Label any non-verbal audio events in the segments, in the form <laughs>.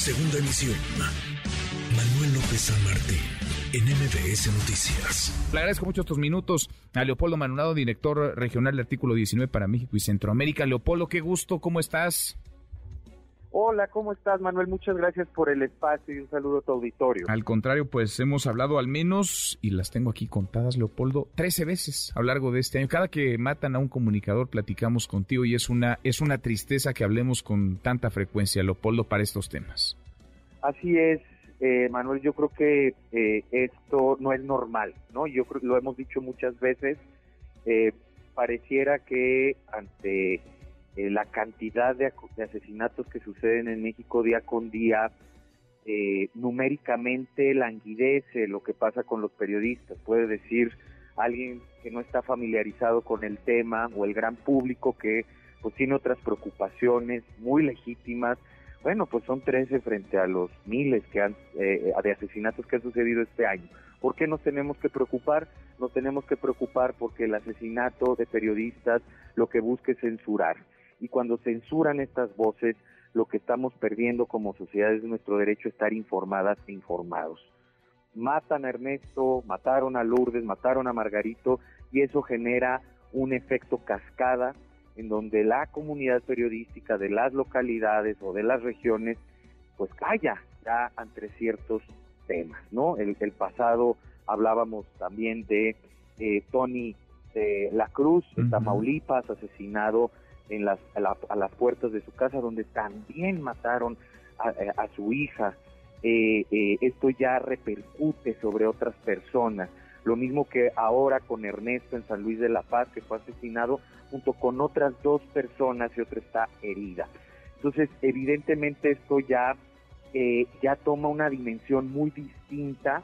Segunda emisión. Manuel López San Martín, en MBS Noticias. Le agradezco mucho estos minutos a Leopoldo Manunado, director regional del artículo 19 para México y Centroamérica. Leopoldo, qué gusto, ¿cómo estás? Hola, ¿cómo estás, Manuel? Muchas gracias por el espacio y un saludo a tu auditorio. Al contrario, pues hemos hablado al menos, y las tengo aquí contadas, Leopoldo, 13 veces a lo largo de este año. Cada que matan a un comunicador, platicamos contigo y es una, es una tristeza que hablemos con tanta frecuencia, Leopoldo, para estos temas. Así es, eh, Manuel, yo creo que eh, esto no es normal, ¿no? Yo creo lo hemos dicho muchas veces, eh, pareciera que ante eh, la cantidad de, asesinatos que suceden en México día con día eh, numéricamente languidece lo que pasa con los periodistas. Puede decir alguien que no está familiarizado con el tema o el gran público que pues tiene otras preocupaciones muy legítimas. Bueno, pues son 13 frente a los miles que han, eh, de asesinatos que han sucedido este año. ¿Por qué nos tenemos que preocupar? Nos tenemos que preocupar porque el asesinato de periodistas lo que busca es censurar y cuando censuran estas voces, lo que estamos perdiendo como sociedad es nuestro derecho a estar informadas e informados. Matan a Ernesto, mataron a Lourdes, mataron a Margarito y eso genera un efecto cascada en donde la comunidad periodística de las localidades o de las regiones pues calla ya ante ciertos temas, ¿no? El, pasado hablábamos también de eh, Tony de la Cruz, de Tamaulipas, asesinado en las, a, las puertas de su casa donde también mataron a, eh, su hija. Eh, eh, esto ya repercute sobre otras personas. Lo mismo que ahora con Ernesto en San Luis de la Paz, que fue asesinado junto con otras dos personas y otra está herida. Entonces, evidentemente esto ya, ya toma una dimensión muy distinta,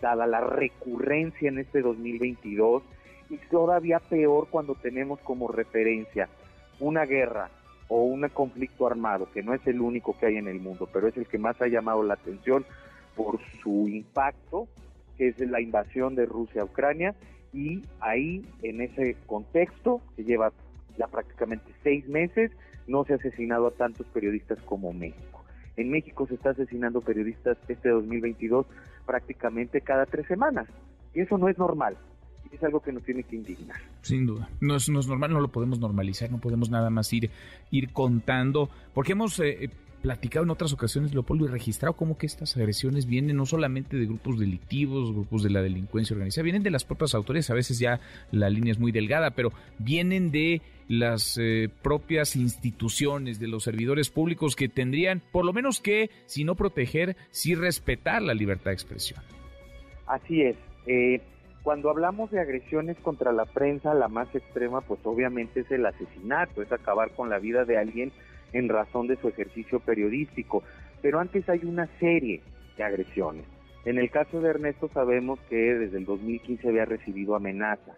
dada la recurrencia en este 2022 y todavía peor cuando tenemos como referencia una guerra o un conflicto armado, que no es el único que hay en el mundo, pero es el que más ha llamado la atención por su impacto, que es la invasión de Rusia a Ucrania, y ahí, en ese contexto, que lleva ya prácticamente seis meses, no se ha asesinado a tantos periodistas como México. En México se está asesinando periodistas este 2022 prácticamente cada tres semanas, y eso no es normal es algo que nos tiene que indignar. Sin duda. No es, normal, no lo podemos normalizar, no podemos nada más ir, ir contando, porque hemos eh, eh, platicado en otras ocasiones, Leopoldo, y registrado cómo que estas agresiones vienen no solamente de grupos delictivos, grupos de la delincuencia organizada, vienen de las propias autoridades, a veces ya la línea es muy delgada, pero vienen de las eh, propias instituciones, de los servidores públicos que tendrían, por lo menos que, si no proteger, sí respetar la libertad de expresión. Así es. Eh, cuando hablamos de agresiones contra la prensa, la más extrema, pues obviamente es el asesinato, es acabar con la vida de alguien en razón de su ejercicio periodístico. Pero antes hay una serie de agresiones. En el caso de Ernesto sabemos que desde el 2015 había recibido amenazas.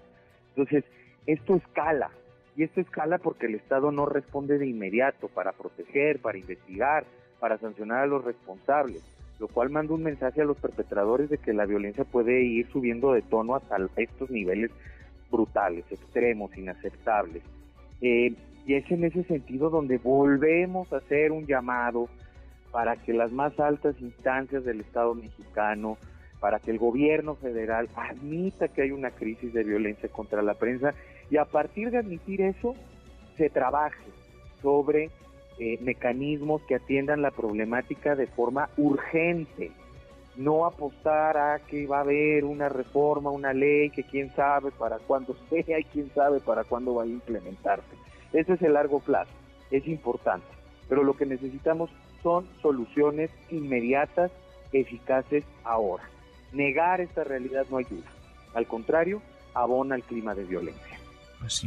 Entonces, esto escala. Y esto escala porque el Estado no responde de inmediato para proteger, para investigar, para sancionar a los responsables lo cual manda un mensaje a los perpetradores de que la violencia puede ir subiendo de tono hasta estos niveles brutales, extremos, inaceptables. Eh, y es en ese sentido donde volvemos a hacer un llamado para que las más altas instancias del Estado mexicano, para que el gobierno federal admita que hay una crisis de violencia contra la prensa y a partir de admitir eso se trabaje sobre eh, mecanismos que atiendan la problemática de forma urgente, no apostar a que va a haber una reforma, una ley que quién sabe para cuándo <laughs> sea y quién sabe para cuándo va a implementarse. Ese es el largo plazo, es importante, pero lo que necesitamos son soluciones inmediatas, eficaces ahora. Negar esta realidad no ayuda, al contrario, abona el clima de violencia. Pues.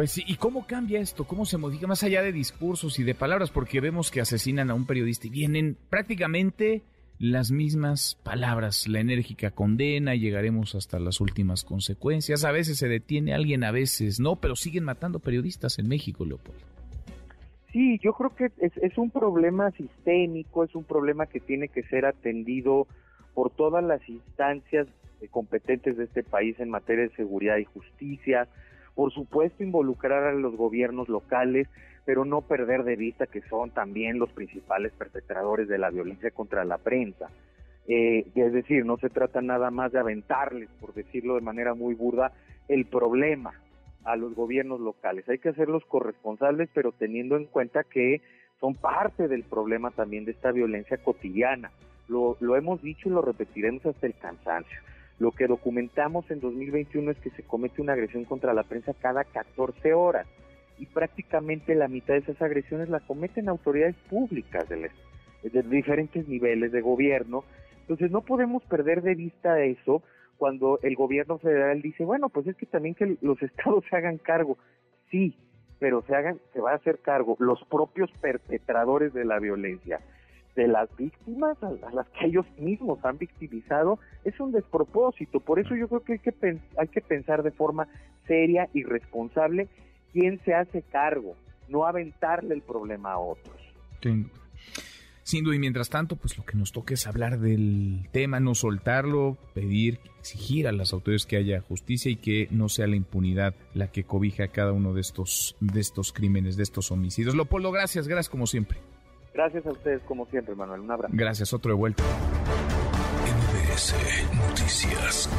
Pues sí, ¿y cómo cambia esto? ¿Cómo se modifica más allá de discursos y de palabras? Porque vemos que asesinan a un periodista y vienen prácticamente las mismas palabras, la enérgica condena, llegaremos hasta las últimas consecuencias. A veces se detiene alguien, a veces no, pero siguen matando periodistas en México, Leopoldo. Sí, yo creo que es, es un problema sistémico, es un problema que tiene que ser atendido por todas las instancias competentes de este país en materia de seguridad y justicia, por supuesto involucrar a los gobiernos locales, pero no perder de vista que son también los principales perpetradores de la violencia contra la prensa. Eh, es decir, no se trata nada más de aventarles, por decirlo de manera muy burda, el problema a los gobiernos locales. Hay que hacerlos corresponsables, pero teniendo en cuenta que son parte del problema también de esta violencia cotidiana. Lo, lo hemos dicho y lo repetiremos hasta el cansancio. Lo que documentamos en 2021 es que se comete una agresión contra la prensa cada 14 horas y prácticamente la mitad de esas agresiones la cometen autoridades públicas de, diferentes niveles de gobierno. Entonces no podemos perder de vista eso cuando el gobierno federal dice, bueno, pues es que también que los <laughs> estados se hagan cargo. Sí, pero se hagan, se va a hacer cargo los propios perpetradores de la violencia, de las víctimas a, las que ellos mismos han victimizado, es un despropósito. Por eso yo creo que hay que, hay que pensar de forma seria y responsable quién se hace cargo, no aventarle el problema a otros. Sin duda, y mientras tanto, pues lo que nos toca es hablar del tema, no soltarlo, pedir, exigir a las autoridades que haya justicia y que no sea la impunidad la que cobija cada uno de estos, de estos crímenes, de estos homicidios. Leopoldo, gracias, gracias como siempre. Gracias a ustedes como siempre, Manuel. Un abrazo. Gracias, otro de vuelta. NBS Noticias.